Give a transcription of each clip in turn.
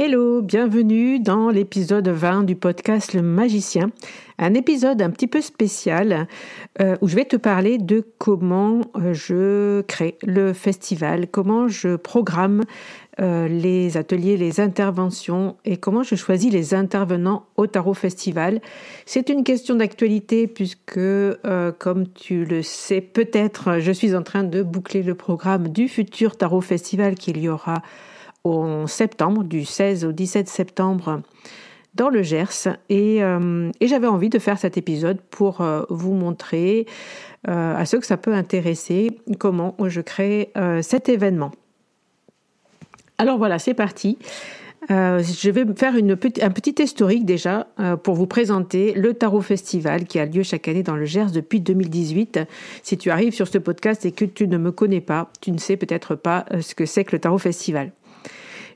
Hello, bienvenue dans l'épisode 20 du podcast Le Magicien, un épisode un petit peu spécial euh, où je vais te parler de comment euh, je crée le festival, comment je programme euh, les ateliers, les interventions et comment je choisis les intervenants au Tarot Festival. C'est une question d'actualité puisque, comme tu le sais peut-être, je suis en train de boucler le programme du futur Tarot Festival qu'il y aura septembre, du 16 au 17 septembre dans le Gers. Euh, et, j'avais envie de faire cet épisode pour euh, vous montrer euh, à ceux que ça peut intéresser comment je crée cet événement. Alors voilà, c'est parti. je vais faire un petit historique déjà pour vous présenter le Tarot Festival qui a lieu chaque année dans le Gers depuis 2018. Si tu arrives sur ce podcast et que tu ne me connais pas, tu ne sais peut-être pas ce que c'est que le Tarot Festival.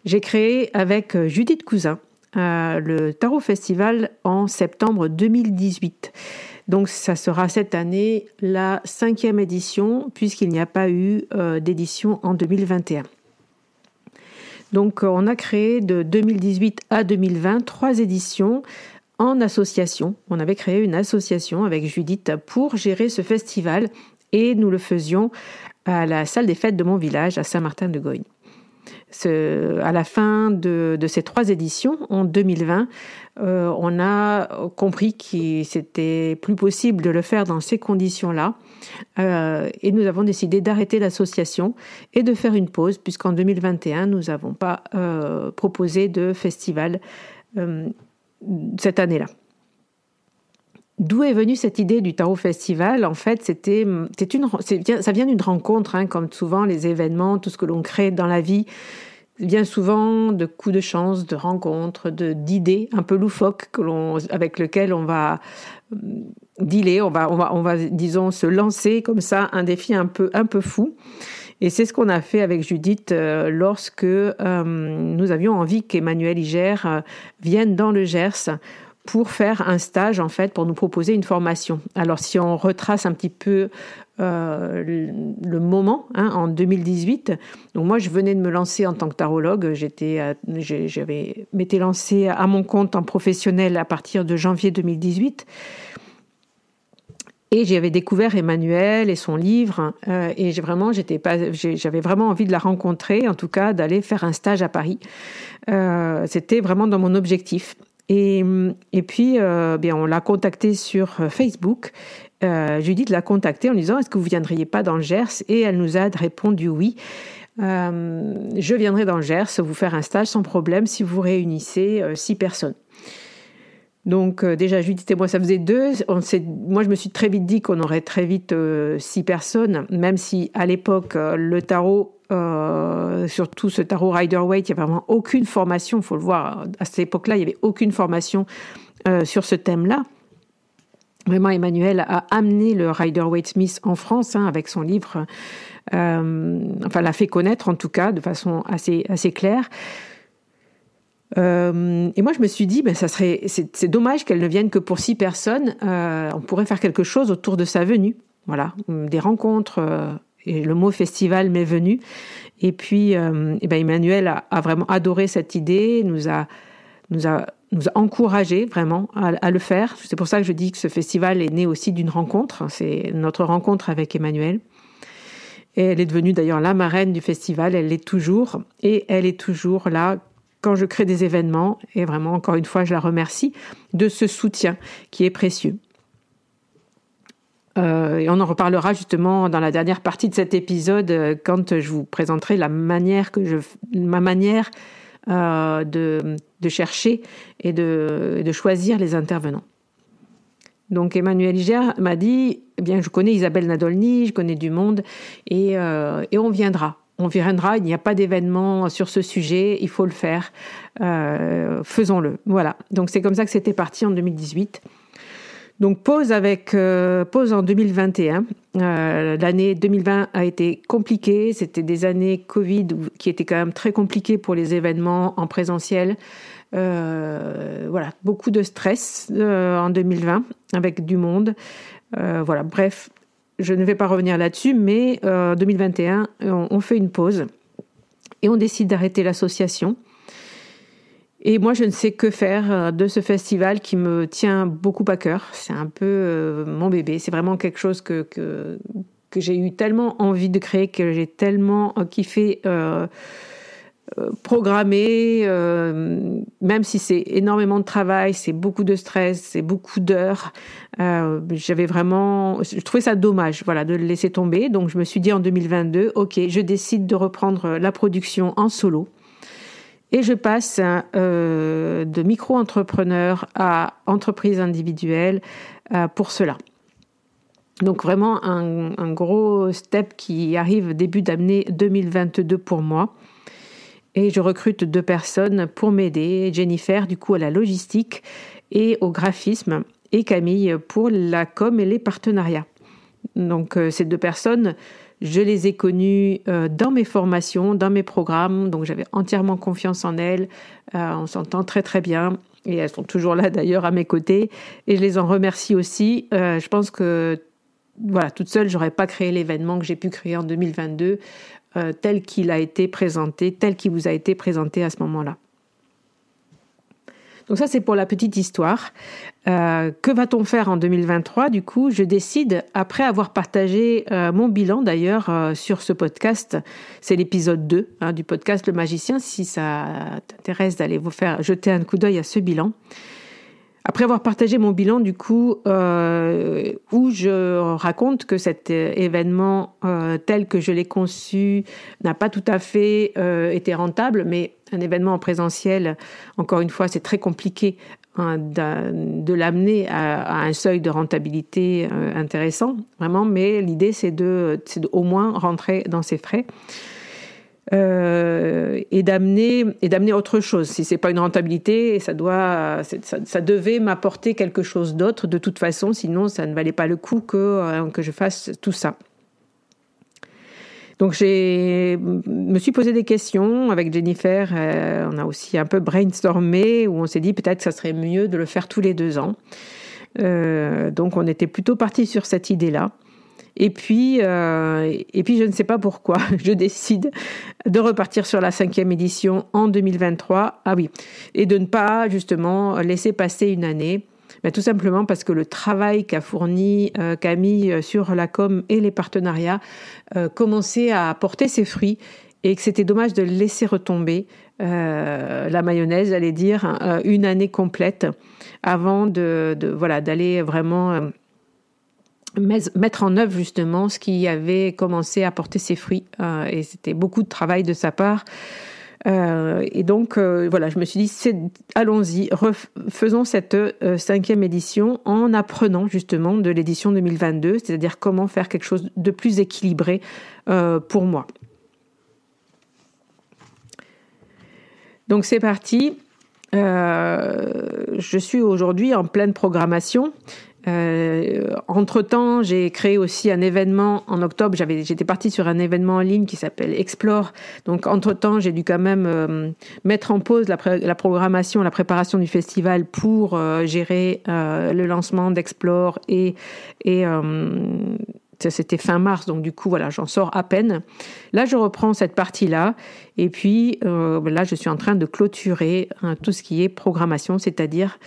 J'ai créé avec euh, Judith Cousin euh, le Tarot Festival en septembre 2018. Donc ça sera cette année la cinquième édition puisqu'il n'y a pas eu euh, d'édition en 2021. Donc on a créé de 2018 à 2020 trois éditions en association. On avait créé une association avec Judith pour gérer ce festival et nous le faisions à la salle des fêtes de mon village à À la fin de, ces trois éditions, en 2020, euh, on a compris que c'était plus possible de le faire dans ces conditions-là. Euh, et nous avons décidé d'arrêter l'association et de faire une pause, puisqu'en 2021, nous n'avons pas euh, proposé de festival cette année-là. D'où est venue cette idée du Tarot Festival? En fait, c'était, ça vient d'une rencontre, hein, comme souvent les événements, tout ce que l'on crée dans la vie, vient souvent de coups de chance, de rencontres, de d'idées un peu loufoques que avec lesquelles on va euh, dealer, on va, disons, se lancer comme ça un défi un peu, un peu fou. Et c'est ce qu'on a fait avec Judith euh, lorsque euh, nous avions envie qu'Emmanuel Iger vienne dans le Gers pour faire un stage en fait pour nous proposer une formation. Alors si on retrace un petit peu euh, le, moment hein, en 2018, donc moi je venais de me lancer en tant que tarologue, j'étais j'avais m'étais lancé à mon compte en professionnel à partir de janvier 2018. Et j'avais découvert Emmanuel et son livre, euh, et vraiment, j'étais pas, j'avais vraiment envie de la rencontrer, en tout cas d'aller faire un stage à Paris. Euh, c'était vraiment dans mon objectif. Et, puis, euh, bien, on l'a contactée sur Facebook. Judith l'a contactée en disant Est-ce que vous viendriez pas dans le Gers? Et elle nous a répondu oui. je viendrai dans le Gers vous faire un stage sans problème si vous réunissez six personnes. Donc euh, déjà Judith et moi ça faisait deux. Moi je me suis très vite dit qu'on aurait très vite euh, six personnes, même si à l'époque euh, le tarot, surtout ce tarot Rider Waite, il n'y avait vraiment aucune formation. Il faut le voir. À cette époque-là, il n'y avait aucune formation sur ce thème-là. Vraiment, Emmanuel a amené le Rider Waite Smith en France hein, avec son livre. enfin, l'a fait connaître en tout cas de façon assez assez claire. Euh, et moi, je me suis dit, ben, ça serait, c'est dommage qu'elle ne vienne que pour six personnes. Euh, on pourrait faire quelque chose autour de sa venue. Voilà, des rencontres. Euh, et le mot festival m'est venu. Et puis, et ben, Emmanuel a, a, vraiment adoré cette idée, nous a, nous a, nous a encouragé vraiment à, à le faire. C'est pour ça que je dis que ce festival est né aussi d'une rencontre. C'est notre rencontre avec Emmanuel. Et elle est devenue d'ailleurs la marraine du festival, elle l'est toujours, et elle est toujours là quand je crée des événements. Et vraiment, encore une fois, je la remercie de ce soutien qui est précieux. Euh, et on en reparlera justement dans la dernière partie de cet épisode euh, quand je vous présenterai ma manière euh, de, chercher et de, choisir les intervenants. Donc Emmanuel Iger m'a dit, eh bien je connais Isabelle Nadolny, je connais du monde et on viendra on viendra, il n'y a pas d'événement sur ce sujet, il faut le faire, euh, faisons-le. Voilà, donc c'est comme ça que c'était parti en 2018. Donc pause avec euh, pause en 2021. Euh, l'année 2020 a été compliquée. C'était des années Covid qui étaient quand même très compliquées pour les événements en présentiel. voilà, beaucoup de stress en 2020 avec du monde. voilà, bref, je ne vais pas revenir là-dessus, mais en 2021, on, fait une pause et on décide d'arrêter l'association. Et moi, je ne sais que faire euh, de ce festival qui me tient beaucoup à cœur. C'est un peu euh, mon bébé. C'est vraiment quelque chose que, que, j'ai eu tellement envie de créer, que j'ai tellement euh, kiffé euh, programmer, euh, même si c'est énormément de travail, c'est beaucoup de stress, c'est beaucoup d'heures. Euh, j'avais vraiment, je trouvais ça dommage, voilà, de le laisser tomber. Donc je me suis dit en 2022, ok, je décide de reprendre la production en solo. Et je passe de micro-entrepreneur à entreprise individuelle pour cela. Donc vraiment un, un, gros step qui arrive début d'année 2022 pour moi. Et je recrute deux personnes pour m'aider. Jennifer, du coup, à la logistique et au graphisme, et Camille pour la com et les partenariats. Donc, euh, ces deux personnes, je les ai connues euh, dans mes formations, dans mes programmes. Donc, j'avais entièrement confiance en elles. Euh, on s'entend très, très bien. Et elles sont toujours là, d'ailleurs, à mes côtés. Et je les en remercie aussi. je pense que voilà, toute seule, j'aurais pas créé l'événement que j'ai pu créer en 2022 euh, tel qu'il a été présenté, tel qu'il vous a été présenté à ce moment-là. Donc ça, c'est pour la petite histoire. Euh, que va-t-on faire en 2023 Du coup, je décide, après avoir partagé euh, mon bilan d'ailleurs sur ce podcast, c'est l'épisode 2 hein, du podcast Le Magicien, si ça t'intéresse d'aller vous faire jeter un coup d'œil à ce bilan. Après avoir partagé mon bilan, du coup, euh, où je raconte que cet événement euh, tel que je l'ai conçu n'a pas tout à fait euh, été rentable, mais un événement en présentiel, encore une fois, c'est très compliqué hein, de, l'amener à, un seuil de rentabilité intéressant, vraiment, mais l'idée c'est de, au moins rentrer dans ses frais. Euh, et d'amener et d'amener autre chose. Si c'est pas une rentabilité, ça doit, ça, devait m'apporter quelque chose d'autre de toute façon. Sinon, ça ne valait pas le coup que euh, que je fasse tout ça. Donc j'ai me suis posé des questions avec Jennifer. Euh, on a aussi un peu brainstormé où on s'est dit peut-être que ça serait mieux de le faire tous les deux ans. donc on était plutôt parti sur cette idée-là. Et puis, euh, et puis, je ne sais pas pourquoi, je décide de repartir sur la cinquième édition en 2023. Ah oui, et de ne pas justement laisser passer une année. ben, Tout simplement parce que le travail qu'a fourni Camille sur la com et les partenariats commençait à porter ses fruits et que c'était dommage de laisser retomber la mayonnaise, j'allais dire, une année complète avant de, de voilà d'aller vraiment mettre en œuvre justement ce qui avait commencé à porter ses fruits. Euh, et c'était beaucoup de travail de sa part. Euh, et donc, euh, voilà, je me suis dit, allons-y, faisons cette cinquième édition en apprenant justement de l'édition 2022, c'est-à-dire comment faire quelque chose de plus équilibré pour moi. Donc, c'est parti. je suis aujourd'hui en pleine programmation. Euh, entre-temps, j'ai créé aussi un événement en octobre. J'étais partie sur un événement en ligne qui s'appelle Explore. Donc, entre-temps, j'ai dû quand même euh, mettre en pause la, programmation, la préparation du festival pour euh, gérer le lancement d'Explore et, c'était fin mars, donc du coup, voilà, j'en sors à peine. Là, je reprends cette partie-là, et puis là, je suis en train de clôturer hein, tout ce qui est programmation, c'est-à-dire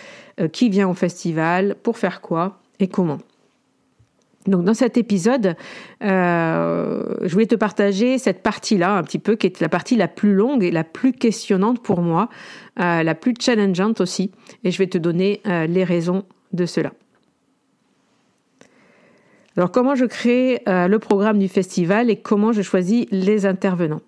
qui vient au festival, pour faire quoi et comment. Donc dans cet épisode, euh, je voulais te partager cette partie-là un petit peu, qui est la partie la plus longue et la plus questionnante pour moi, euh, la plus challengeante aussi, et je vais te donner les raisons de cela. Alors comment je crée le programme du festival et comment je choisis les intervenants?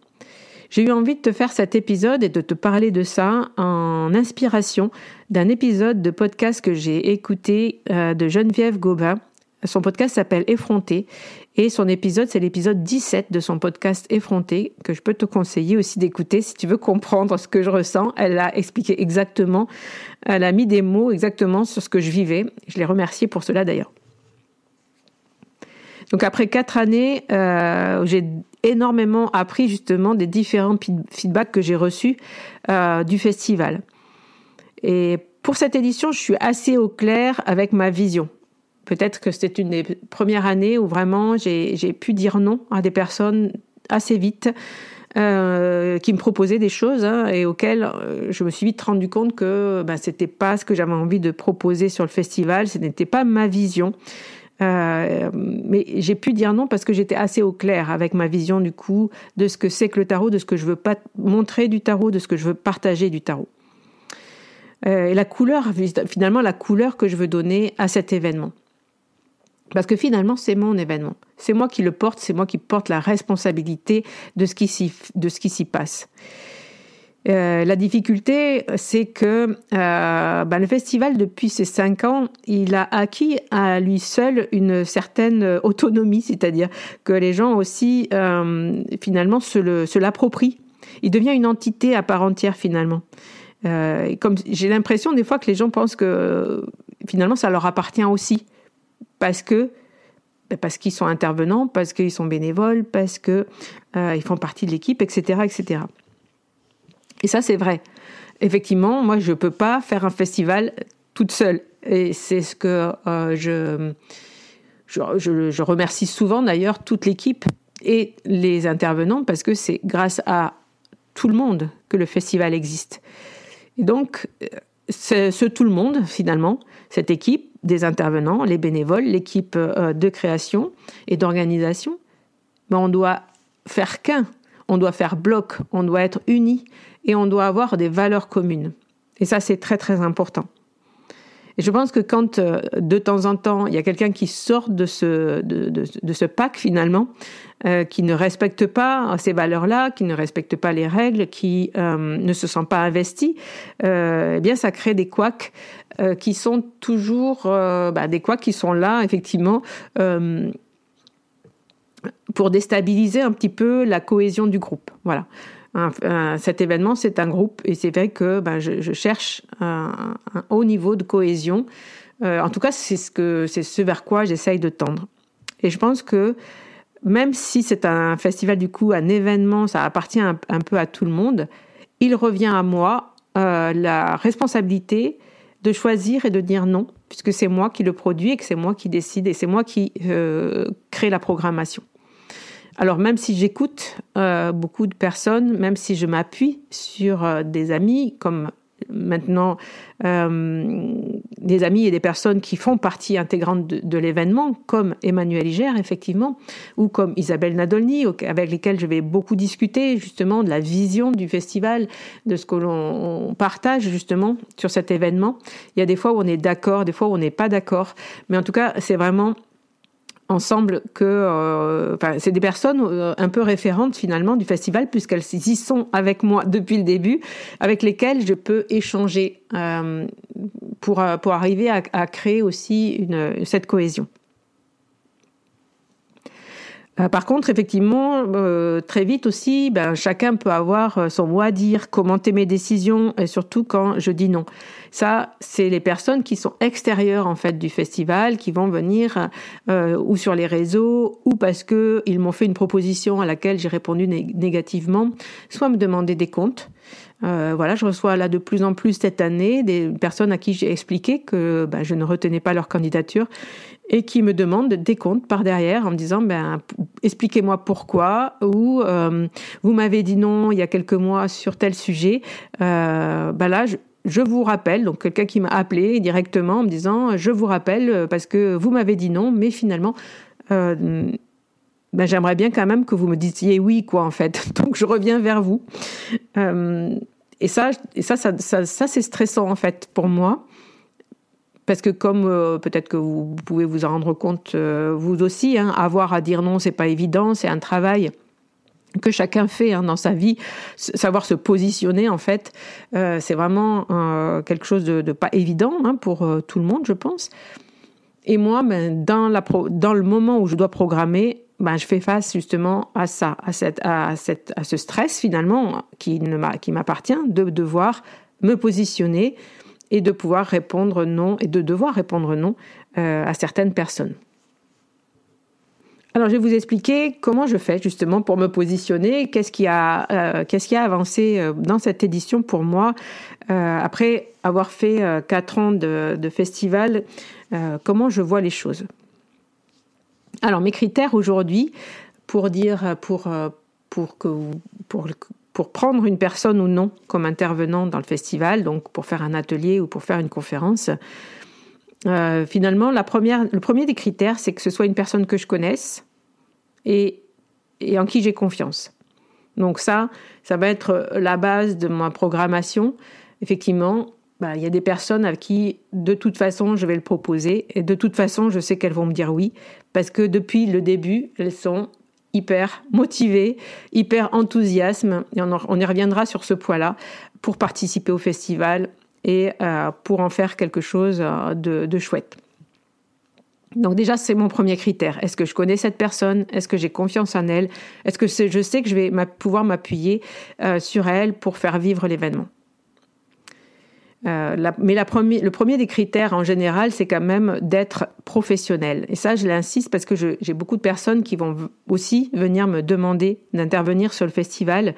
J'ai eu envie de te faire cet épisode et de te parler de ça en inspiration d'un épisode de podcast que j'ai écouté euh, de Geneviève Gobin. Son podcast s'appelle Effronté et son épisode, c'est l'épisode 17 de son podcast Effronté que je peux te conseiller aussi d'écouter si tu veux comprendre ce que je ressens. Elle a expliqué exactement, elle a mis des mots exactement sur ce que je vivais. Je l'ai remerciée pour cela d'ailleurs. Donc après quatre années, euh, j'ai énormément appris justement des différents feedbacks que j'ai reçus euh, du festival. Et pour cette édition, je suis assez au clair avec ma vision. Peut-être que c'était une des premières années où vraiment j'ai pu dire non à des personnes assez vite. Euh, qui me proposaient des choses hein, et auxquelles je me suis vite rendu compte que ben, c'était pas ce que j'avais envie de proposer sur le festival, ce n'était pas ma vision. Euh, mais j'ai pu dire non parce que j'étais assez au clair avec ma vision du coup de ce que c'est que le tarot, de ce que je veux pas montrer du tarot, de ce que je veux partager du tarot. Euh, et la couleur, finalement, la couleur que je veux donner à cet événement. Parce que finalement, c'est mon événement. C'est moi qui le porte, c'est moi qui porte la responsabilité de ce qui s'y passe. Euh, la difficulté, c'est que euh, ben, le festival, depuis ses cinq ans, il a acquis à lui seul une certaine autonomie, c'est-à-dire que les gens aussi, euh, finalement, se l'approprient. Il devient une entité à part entière, finalement. comme j'ai l'impression des fois que les gens pensent que finalement ça leur appartient aussi, parce que ben, parce qu'ils sont intervenants, parce qu'ils sont bénévoles, parce qu'ils ils font partie de l'équipe, etc., etc. Et ça, c'est vrai. Effectivement, moi, je ne peux pas faire un festival toute seule. Et c'est ce que euh, je, je, je, remercie souvent d'ailleurs toute l'équipe et les intervenants parce que c'est grâce à tout le monde que le festival existe. Et donc, c'est ce tout le monde, finalement, cette équipe, des intervenants, les bénévoles, l'équipe euh, de création et d'organisation, ben on doit faire qu'un, on doit faire bloc, on doit être unis et on doit avoir des valeurs communes. Et ça, c'est très très important. Et je pense que quand euh, de temps en temps il y a quelqu'un qui sort de ce, de, de, ce pack finalement, euh, qui ne respecte pas ces valeurs-là, qui ne respecte pas les règles, qui euh, ne se sent pas investi, eh bien ça crée des couacs qui sont toujours bah, des couacs qui sont là effectivement pour déstabiliser un petit peu la cohésion du groupe. Voilà cet événement, c'est un groupe et c'est vrai que ben, je, cherche un, haut niveau de cohésion. Euh, en tout cas, c'est ce, que, c'est ce vers quoi j'essaye de tendre. Et je pense que même si c'est un festival, du coup, un événement, ça appartient un, peu à tout le monde, il revient à moi euh, la responsabilité de choisir et de dire non, puisque c'est moi qui le produis et que c'est moi qui décide et c'est moi qui euh, crée la programmation. Alors même si j'écoute euh, beaucoup de personnes, même si je m'appuie sur euh, des amis comme maintenant euh, des amis et des personnes qui font partie intégrante de, l'événement, comme Emmanuel Iger, effectivement, ou comme Isabelle Nadolny, avec lesquelles je vais beaucoup discuter justement de la vision du festival, de ce que l'on partage justement sur cet événement. Il y a des fois où on est d'accord, des fois où on n'est pas d'accord, mais en tout cas, c'est vraiment ensemble que euh, c'est des personnes euh, un peu référentes finalement du festival puisqu'elles y sont avec moi depuis le début, avec lesquelles je peux échanger euh, pour, pour arriver à, à créer aussi une, cette cohésion. Euh, par contre, effectivement, euh, très vite aussi, ben, chacun peut avoir euh, son mot à dire, commenter mes décisions, et surtout quand je dis non. Ça, c'est les personnes qui sont extérieures en fait du festival, qui vont venir ou sur les réseaux, ou parce que ils m'ont fait une proposition à laquelle j'ai répondu négativement, soit me demander des comptes. voilà, je reçois là de plus en plus cette année des personnes à qui j'ai expliqué que ben, je ne retenais pas leur candidature et qui me demandent des comptes par derrière en me disant ben expliquez-moi pourquoi ou euh, vous m'avez dit non il y a quelques mois sur tel sujet. Euh, ben là je, vous rappelle donc quelqu'un qui m'a appelé directement en me disant je vous rappelle euh, parce que vous m'avez dit non mais finalement euh, ben, j'aimerais bien quand même que vous me disiez oui quoi en fait. Donc je reviens vers vous. Euh, et ça et ça ça, ça, ça c'est stressant en fait pour moi parce que comme euh, peut-être que vous pouvez vous en rendre compte euh, vous aussi, hein, avoir à dire non, c'est pas évident, c'est un travail que chacun fait hein, dans sa vie, savoir se positionner en fait, euh, c'est vraiment quelque chose de, pas évident hein, pour tout le monde, je pense. Et moi, ben, dans, le moment où je dois programmer, ben, je fais face justement à ça, à, cette, à, cette, à ce stress finalement qui m'appartient de devoir me positionner, et de pouvoir répondre non et de devoir répondre non euh, à certaines personnes. Alors, je vais vous expliquer comment je fais justement pour me positionner, qu'est-ce qui a, euh, qu'est-ce qui a avancé euh, dans cette édition pour moi après avoir fait quatre ans de, festival, comment je vois les choses? Alors, mes critères aujourd'hui pour dire, pour, pour que pour pour prendre une personne ou non comme intervenant dans le festival, donc pour faire un atelier ou pour faire une conférence. Euh, finalement, le premier des critères, c'est que ce soit une personne que je connaisse et, et en qui j'ai confiance. Donc ça, ça va être la base de ma programmation. Effectivement, bah, il y a des personnes à qui, de toute façon, je vais le proposer. Et de toute façon, je sais qu'elles vont me dire oui. Parce que depuis le début, elles sont hyper motivé, hyper enthousiasme, on, y reviendra sur ce point-là, pour participer au festival et euh, pour en faire quelque chose euh, de, chouette. Donc déjà, c'est mon premier critère. Est-ce que je connais cette personne? Est-ce que j'ai confiance en elle? Est-ce que je sais que je vais pouvoir m'appuyer euh, sur elle pour faire vivre l'événement? Euh, mais le premier des critères en général, c'est quand même d'être professionnel. Et ça, je l'insiste parce que j'ai beaucoup de personnes qui vont aussi venir me demander d'intervenir sur le festival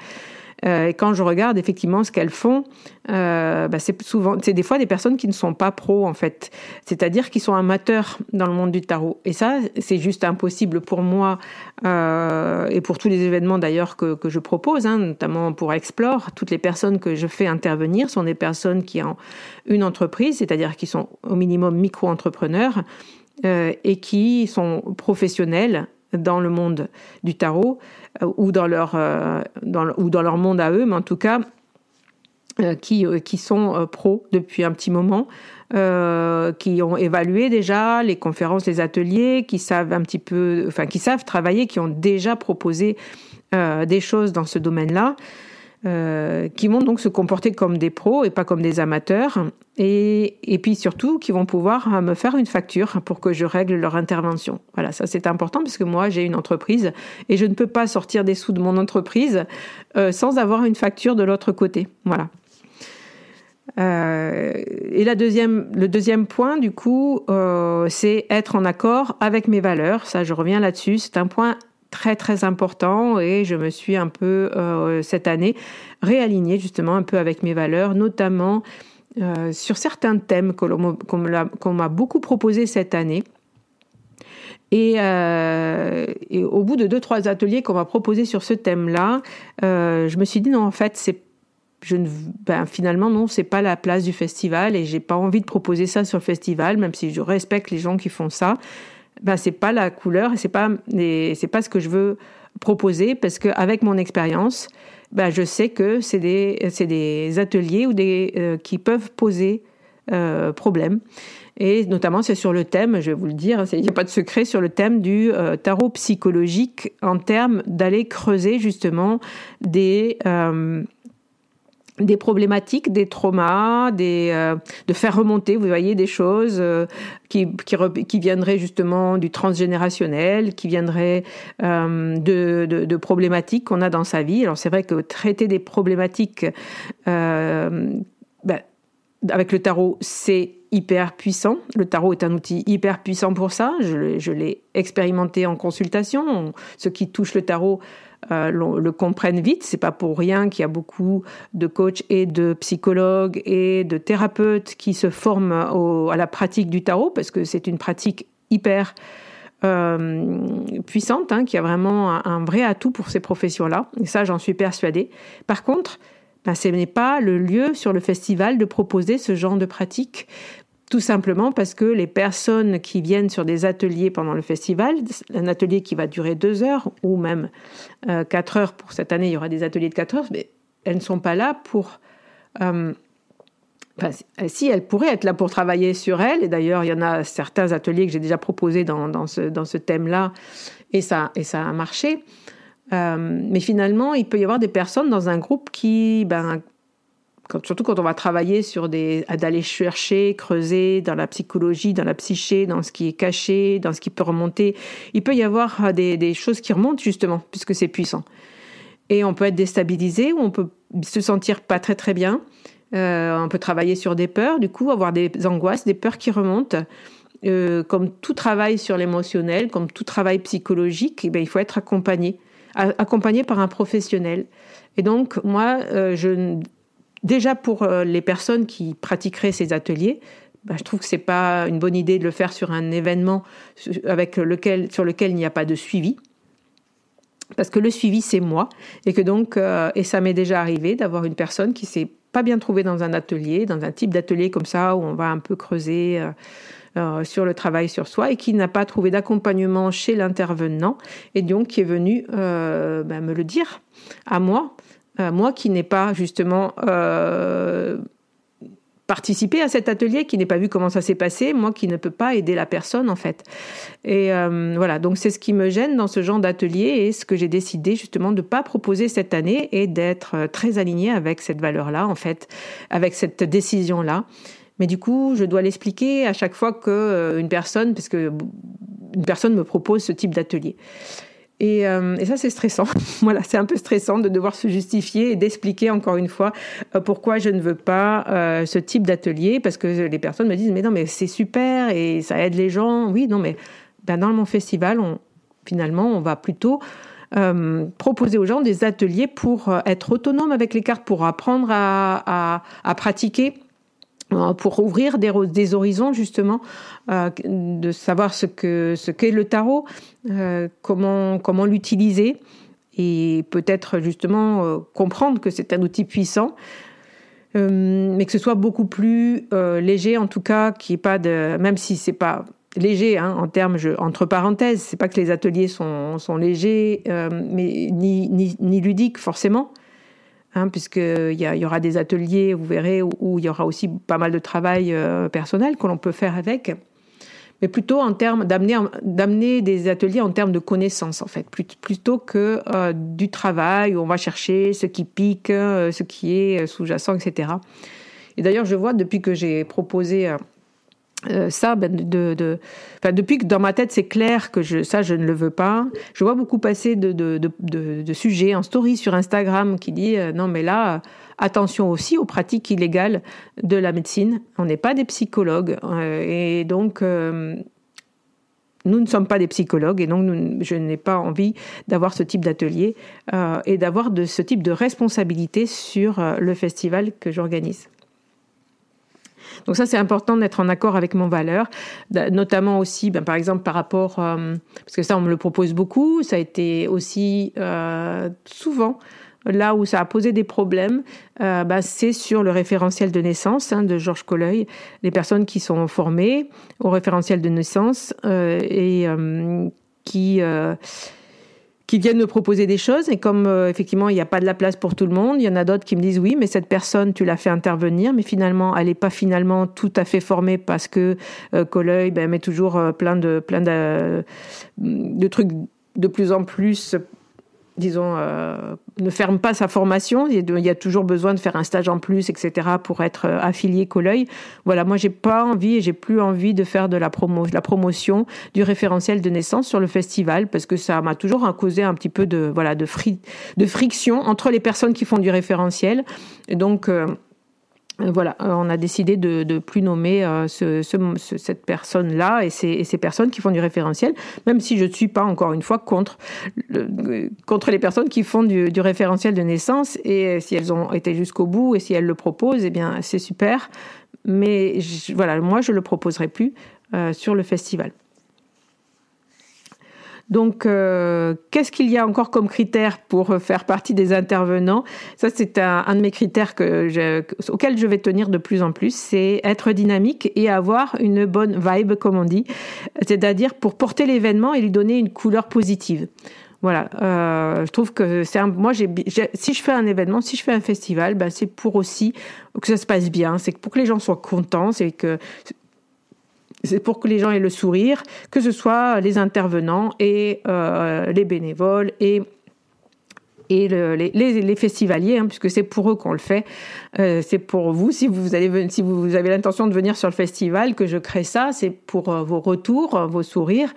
euh, et quand je regarde effectivement ce qu'elles font, euh, bah, c'est souvent, c'est des fois des personnes qui ne sont pas pros en fait, c'est-à-dire qui sont amateurs dans le monde du tarot. Et ça, c'est juste impossible pour moi euh, et pour tous les événements d'ailleurs que, que je propose, hein, notamment pour Explore. Toutes les personnes que je fais intervenir sont des personnes qui ont une entreprise, c'est-à-dire qui sont au minimum micro-entrepreneurs euh, et qui sont professionnels dans le monde du tarot euh, ou dans leur euh, dans, ou dans leur monde à eux, mais en tout cas euh, qui, qui sont pros depuis un petit moment, qui ont évalué déjà les conférences, les ateliers, qui savent un petit peu, enfin qui savent travailler, qui ont déjà proposé des choses dans ce domaine-là. Euh, qui vont donc se comporter comme des pros et pas comme des amateurs, et, et puis surtout qui vont pouvoir euh, me faire une facture pour que je règle leur intervention. Voilà, ça c'est important parce que moi j'ai une entreprise et je ne peux pas sortir des sous de mon entreprise euh, sans avoir une facture de l'autre côté. Voilà. Et la deuxième, le deuxième point, du coup, c'est être en accord avec mes valeurs. Ça, je reviens là-dessus. C'est un point très très important et je me suis un peu euh, cette année réalignée justement un peu avec mes valeurs, notamment euh, sur certains thèmes qu'on m'a beaucoup proposé cette année. Et, euh, et, au bout de deux trois ateliers qu'on m'a proposé sur ce thème-là, je me suis dit non en fait c'est je ne, ben, finalement non, c'est pas la place du festival et j'ai pas envie de proposer ça sur le festival, même si je respecte les gens qui font ça. Ben c'est pas la couleur et c'est pas c'est pas ce que je veux proposer parce qu'avec mon expérience, ben je sais que c'est des c'est des ateliers ou des euh, qui peuvent poser euh, problème. Et notamment, c'est sur le thème, je vais vous le dire, il n'y a pas de secret sur le thème du euh, tarot psychologique en termes d'aller creuser justement des euh, des problématiques, des traumas, euh, de faire remonter, vous voyez, des choses euh, qui, qui, viendraient justement du transgénérationnel, qui viendraient euh, de, de, problématiques qu'on a dans sa vie. Alors c'est vrai que traiter des problématiques ben, avec le tarot, c'est hyper puissant. Le tarot est un outil hyper puissant pour ça. Je, l'ai expérimenté en consultation. Ceux qui touchent le tarot euh, le, comprennent vite. C'est pas pour rien qu'il y a beaucoup de coachs et de psychologues et de thérapeutes qui se forment à la pratique du tarot parce que c'est une pratique hyper euh, puissante, hein, qui a vraiment un, vrai atout pour ces professions-là. Et ça, j'en suis persuadée. Par contre, ben, ce n'est pas le lieu sur le festival de proposer ce genre de pratique. Tout simplement parce que les personnes qui viennent sur des ateliers pendant le festival, un atelier qui va durer deux heures ou même euh, quatre heures, pour cette année il y aura des ateliers de quatre heures, mais elles ne sont pas là pour... Euh, si, elles pourraient être là pour travailler sur elles, et d'ailleurs il y en a certains ateliers que j'ai déjà proposés dans, dans ce, dans ce thème-là, et ça, et ça a marché. Euh, mais finalement, il peut y avoir des personnes dans un groupe qui, ben, surtout quand on va travailler sur des, d'aller chercher, creuser dans la psychologie, dans la psyché, dans ce qui est caché, dans ce qui peut remonter. Il peut y avoir euh, des, choses qui remontent justement, puisque c'est puissant. Et on peut être déstabilisé ou on peut se sentir pas très très bien. Euh, on peut travailler sur des peurs, du coup, avoir des angoisses, des peurs qui remontent. Euh, comme tout travail sur l'émotionnel, comme tout travail psychologique, eh bien, il faut être accompagné, accompagné par un professionnel. Et donc, moi, je déjà pour euh, les personnes qui pratiqueraient ces ateliers, bah, je trouve que c'est pas une bonne idée de le faire sur un événement sur lequel il n'y a pas de suivi. Parce que le suivi, c'est moi. Et que donc, euh, et ça m'est déjà arrivé d'avoir une personne qui s'est pas bien trouvée dans un atelier, dans un type d'atelier comme ça, où on va un peu creuser euh, sur le travail sur soi, et qui n'a pas trouvé d'accompagnement chez l'intervenant, et donc qui est venu bah, me le dire à moi, euh, moi qui n'ai pas justement euh, participé à cet atelier, qui n'ai pas vu comment ça s'est passé, moi qui ne peux pas aider la personne en fait. Et euh, voilà, donc c'est ce qui me gêne dans ce genre d'atelier et ce que j'ai décidé justement de ne pas proposer cette année et d'être très aligné avec cette valeur-là en fait, avec cette décision-là. Mais du coup, je dois l'expliquer à chaque fois que une personne, parce que une personne me propose ce type d'atelier. Euh, et, ça, c'est stressant. voilà, c'est un peu stressant de devoir se justifier et d'expliquer encore une fois euh, pourquoi je ne veux pas euh, ce type d'atelier, parce que les personnes me disent mais non, mais c'est super et ça aide les gens. Oui, non, mais ben, dans mon festival, finalement, on va plutôt proposer aux gens des ateliers pour être autonome avec les cartes, pour apprendre à, à pratiquer pour ouvrir des, horizons justement, euh, de savoir ce que qu'est le tarot, euh, comment comment l'utiliser et peut-être justement euh, comprendre que c'est un outil puissant, euh, mais que ce soit beaucoup plus léger en tout cas, qui est pas de même si c'est pas léger hein, en termes entre parenthèses, c'est pas que les ateliers sont légers, mais ni ni ludiques forcément. Hein, puisqu'il y, aura des ateliers, vous verrez, où, il y aura aussi pas mal de travail euh, personnel que l'on peut faire avec, mais plutôt en termes d'amener des ateliers en termes de connaissances en fait, plutôt que euh, du travail où on va chercher ce qui pique, euh, ce qui est sous-jacent, etc. Et d'ailleurs, je vois depuis que j'ai proposé euh, ça, ben, de, depuis que dans ma tête c'est clair que je, ça je ne le veux pas, je vois beaucoup passer de sujets en story sur Instagram qui dit euh, non mais là attention aussi aux pratiques illégales de la médecine. On n'est pas des psychologues euh, et donc nous ne sommes pas des psychologues et donc je n'ai pas envie d'avoir ce type d'atelier et d'avoir de ce type de responsabilité sur le festival que j'organise. Donc ça, c'est important d'être en accord avec mon valeur, notamment aussi, ben, par exemple, par rapport, euh, parce que ça, on me le propose beaucoup, ça a été aussi euh, souvent là où ça a posé des problèmes, bah, c'est sur le référentiel de naissance hein, de Georges Colleuil. Les personnes qui sont formées au référentiel de naissance et qui qui viennent me proposer des choses. Et comme euh, effectivement, il n'y a pas de la place pour tout le monde, il y en a d'autres qui me disent oui, mais cette personne, tu l'as fait intervenir, mais finalement, elle n'est pas finalement tout à fait formée parce que euh, ben, met toujours euh, plein de, plein de trucs de plus en plus disons, euh, ne ferme pas sa formation. Il y a toujours besoin de faire un stage en plus, etc., pour être euh, affilié Colleuil. Voilà, moi, j'ai pas envie et j'ai plus envie de faire de la, promo, la promotion du référentiel de naissance sur le festival parce que ça m'a toujours causé un petit peu de, voilà, de, de friction entre les personnes qui font du référentiel. Et donc, euh, voilà, euh, on a décidé de ne plus nommer euh, cette personne-là et ces, personnes qui font du référentiel, même si je ne suis pas, encore une fois, contre, contre les personnes qui font du, référentiel de naissance. Et si elles ont été jusqu'au bout et si elles le proposent, eh bien, c'est super. Mais voilà, moi, je le proposerai plus sur le festival. Donc, euh, qu'est-ce qu'il y a encore comme critère pour faire partie des intervenants? Ça, c'est un, de mes critères que je, auxquels je vais tenir de plus en plus, c'est être dynamique et avoir une bonne vibe, comme on dit, c'est-à-dire pour porter l'événement et lui donner une couleur positive. Voilà, euh, je trouve que c'est moi j'ai si je fais un événement, si je fais un festival, ben c'est pour aussi que ça se passe bien, c'est pour que les gens soient contents, c'est que c'est pour que les gens aient le sourire, que ce soit les intervenants et euh, les bénévoles et et les, festivaliers, hein, puisque c'est pour eux qu'on le fait. Euh, c'est pour vous, si vous, vous avez l'intention de venir sur le festival, que je crée ça. C'est pour euh, vos retours, vos sourires.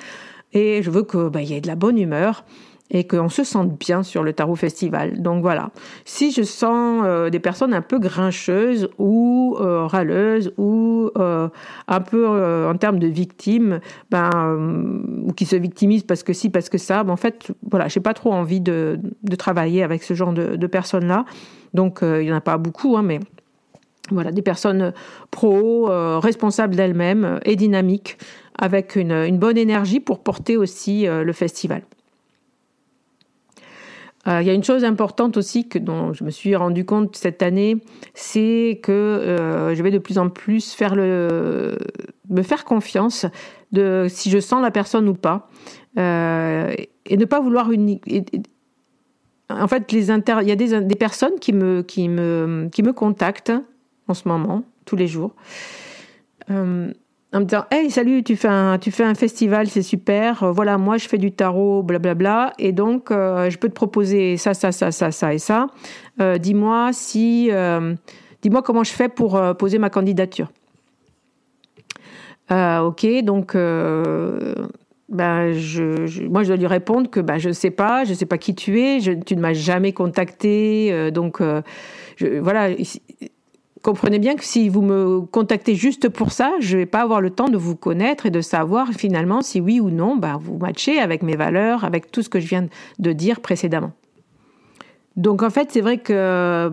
Et je veux qu'il bah, y ait de la bonne humeur et qu'on se sente bien sur le Tarot Festival. Donc voilà, si je sens euh, des personnes un peu grincheuses ou euh, râleuses ou euh, un peu en termes de victimes, ben, ou qui se victimisent parce que si, parce que ça, ben, en fait, voilà, j'ai pas trop envie de, de, travailler avec ce genre de, personnes-là. Donc il y en a pas beaucoup, hein, mais voilà, des personnes pro, responsables d'elles-mêmes et dynamiques, avec une, bonne énergie pour porter aussi le festival. Euh, il y a une chose importante aussi que dont je me suis rendu compte cette année, c'est que euh, je vais de plus en plus faire le, me faire confiance de si je sens la personne ou pas, euh, et ne pas vouloir une. en fait, les inter, il y a des, des personnes qui me, qui me, qui me contactent en ce moment, tous les jours en me disant Hey, salut, tu fais un, tu fais un festival, c'est super. Euh, voilà, moi, je fais du tarot, blablabla. Et donc, euh, je peux te proposer ça, ça, ça, ça, ça et ça. Euh, dis-moi si. dis-moi comment je fais pour poser ma candidature. ok, donc. ben, je, moi, je dois lui répondre que ben, je ne sais pas, je ne sais pas qui tu es, tu ne m'as jamais contacté, donc je, voilà comprenez bien que si vous me contactez juste pour ça, je ne vais pas avoir le temps de vous connaître et de savoir finalement si oui ou non ben, vous matchez avec mes valeurs, avec tout ce que je viens de dire précédemment. Donc en fait, c'est vrai que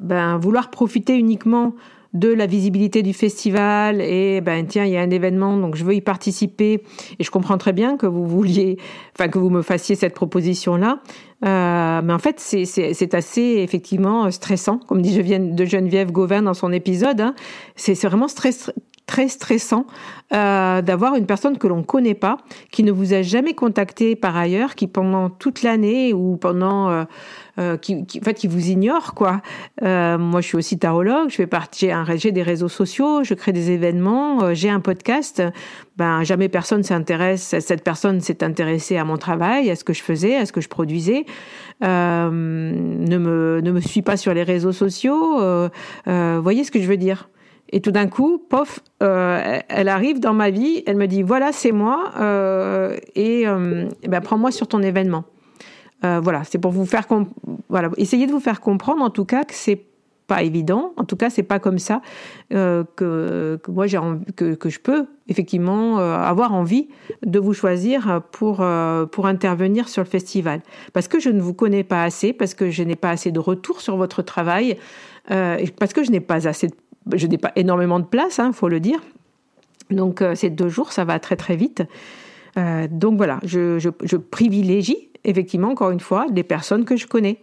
ben, vouloir profiter uniquement de la visibilité du festival et ben tiens il y a un événement donc je veux y participer et je comprends très bien que vous vouliez enfin que vous me fassiez cette proposition là euh, mais en fait, c'est assez effectivement stressant, comme dit de Geneviève Gauvin dans son épisode. Hein. C'est vraiment stress, très stressant euh, d'avoir une personne que l'on ne connaît pas, qui ne vous a jamais contacté par ailleurs, qui pendant toute l'année ou pendant euh, euh, qui, en fait, qui vous ignore, quoi. Moi, je suis aussi tarologue, je fais partie, j'ai, des réseaux sociaux, je crée des événements, j'ai un podcast. Ben, jamais personne s'intéresse, cette personne s'est intéressée à mon travail, à ce que je faisais, à ce que je produisais. Ne me ne me suit pas sur les réseaux sociaux. voyez ce que je veux dire? Et tout d'un coup, pof, euh, elle arrive dans ma vie, elle me dit voilà, c'est moi, euh, et, euh, ben, prends-moi sur ton événement. Voilà, c'est pour vous faire voilà, essayez de vous faire comprendre en tout cas que c'est pas évident. En tout cas, c'est pas comme ça que, moi que, je peux effectivement avoir envie de vous choisir pour pour intervenir sur le festival parce que je ne vous connais pas assez, parce que je n'ai pas assez de retour sur votre travail, parce que je n'ai pas assez, je n'ai pas énormément de place, il hein, faut le dire. Donc ces deux jours, ça va très très vite. donc voilà, je, privilégie effectivement, encore une fois, des personnes que je connais.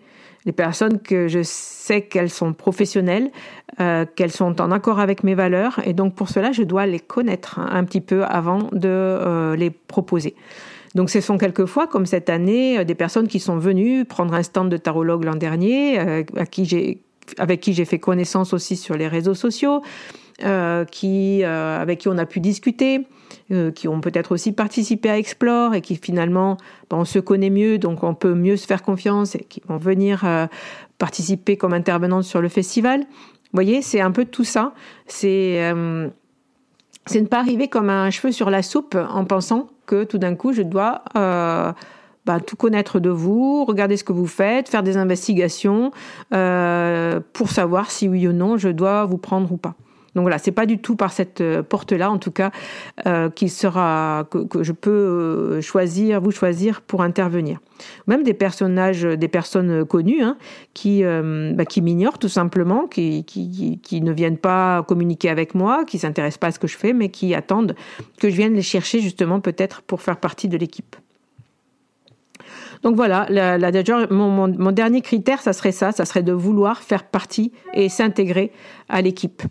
des personnes que je sais qu'elles sont professionnelles, euh, qu'elles sont en accord avec mes valeurs, et donc pour cela, je dois les connaître un petit peu avant de euh, les proposer. Donc ce sont quelquefois, comme cette année, des personnes qui sont venues prendre un stand de tarologue l'an dernier, à qui j'ai avec qui j'ai fait connaissance aussi sur les réseaux sociaux, euh, qui, euh, avec qui on a pu discuter, euh, qui ont peut-être aussi participé à Explore et qui finalement, ben, on se connaît mieux, donc on peut mieux se faire confiance et qui vont venir participer comme intervenante sur le festival. Vous voyez, c'est un peu tout ça. C'est ne pas arriver comme un cheveu sur la soupe en pensant que tout d'un coup je dois bah, tout connaître de vous, regarder ce que vous faites, faire des investigations euh, pour savoir si oui ou non je dois vous prendre ou pas. Donc voilà, c'est pas du tout par cette euh, porte-là, en tout cas, euh, qu'il sera que, je peux choisir, vous choisir pour intervenir. Même des personnages, des personnes connues, hein, qui bah, qui m'ignorent tout simplement, qui, qui, qui ne viennent pas communiquer avec moi, qui s'intéressent pas à ce que je fais, mais qui attendent que je vienne les chercher justement peut-être pour faire partie de l'équipe. Donc voilà, mon, dernier critère, ça serait ça, ça serait de vouloir faire partie et s'intégrer à l'équipe.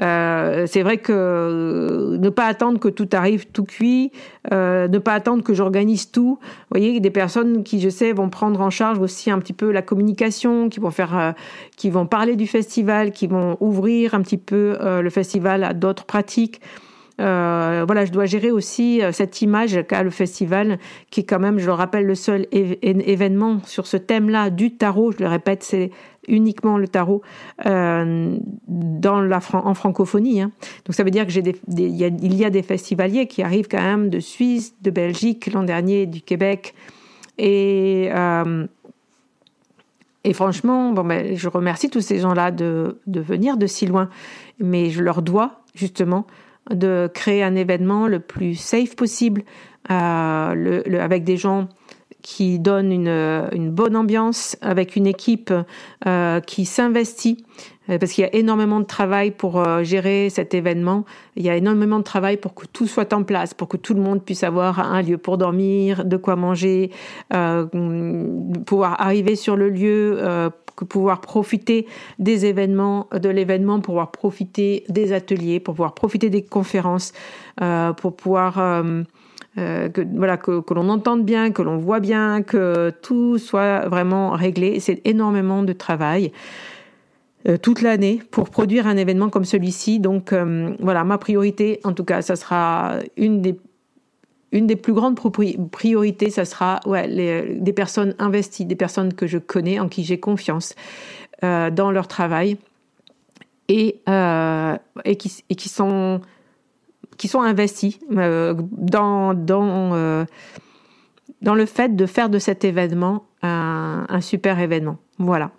Euh, c'est vrai que euh, ne pas attendre que tout arrive tout cuit, euh, ne pas attendre que j'organise tout. Vous voyez, des personnes qui, je sais, vont prendre en charge aussi un petit peu la communication, qui vont qui vont parler du festival, qui vont ouvrir un petit peu le festival à d'autres pratiques. Euh, voilà, je dois gérer aussi euh, cette image qu'a le festival, qui est quand même, je le rappelle, le seul événement sur ce thème-là du tarot. Je le répète, c'est uniquement le tarot euh, dans la en francophonie. Hein. Donc ça veut dire que j'ai des, il, y a, des festivaliers qui arrivent quand même de Suisse, de Belgique, l'an dernier du Québec. Et, et franchement, bon, ben, je remercie tous ces gens-là de, de venir de si loin. Mais je leur dois justement de créer un événement le plus safe possible, euh, avec des gens qui donnent une, bonne ambiance, avec une équipe euh, qui s'investit, parce qu'il y a énormément de travail pour euh, gérer cet événement. Il y a énormément de travail pour que tout soit en place, pour que tout le monde puisse avoir un lieu pour dormir, de quoi manger, euh, pouvoir arriver sur le lieu, euh, pouvoir profiter des événements, de l'événement, pouvoir profiter des ateliers, pour pouvoir profiter des conférences, euh, pour pouvoir euh, euh, que voilà que, que l'on entende bien, que l'on voit bien, que tout soit vraiment réglé. C'est énormément de travail. Toute l'année pour produire un événement comme celui-ci. Donc voilà, ma priorité, en tout cas, ça sera une des plus grandes priorités, ça sera des personnes investies, des personnes que je connais, en qui j'ai confiance euh, dans leur travail et, euh, qui, sont, qui euh, dans, euh, le fait de faire de cet événement un super événement. Voilà.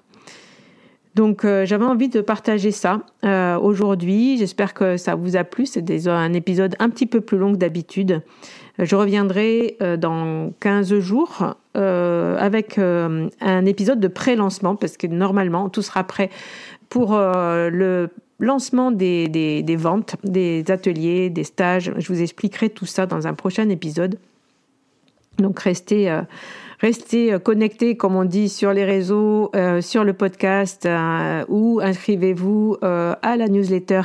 Donc euh, j'avais envie de partager ça euh, aujourd'hui. J'espère que ça vous a plu. C'est un épisode un petit peu plus long que d'habitude. Je reviendrai euh, dans 15 jours avec un épisode de pré-lancement parce que normalement tout sera prêt pour le lancement des, ventes, des ateliers, des stages. Je vous expliquerai tout ça dans un prochain épisode. Donc restez Restez euh, connectés, comme on dit, sur les réseaux, euh, sur le podcast euh, ou inscrivez-vous à la newsletter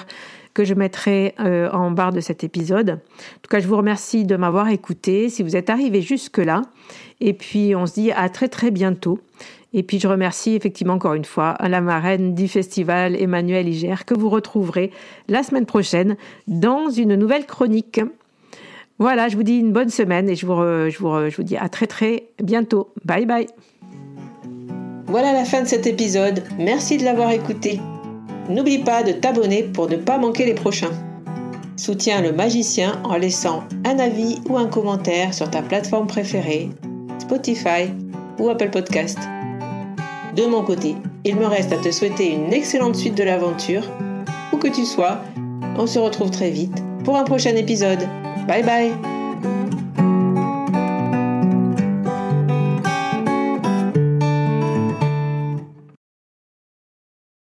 que je mettrai en barre de cet épisode. En tout cas, je vous remercie de m'avoir écouté. Si vous êtes arrivé jusque-là, et puis on se dit à très très bientôt. Et puis je remercie effectivement encore une fois la marraine du festival Emmanuel Iger que vous retrouverez la semaine prochaine dans une nouvelle chronique. Voilà, je vous dis une bonne semaine et je vous, je vous, je vous dis à très très bientôt. Bye bye. Voilà la fin de cet épisode. Merci de l'avoir écouté. N'oublie pas de t'abonner pour ne pas manquer les prochains. Soutiens le magicien en laissant un avis ou un commentaire sur ta plateforme préférée, Spotify ou Apple Podcast. De mon côté, il me reste à te souhaiter une excellente suite de l'aventure. Où que tu sois, on se retrouve très vite pour un prochain épisode. Bye bye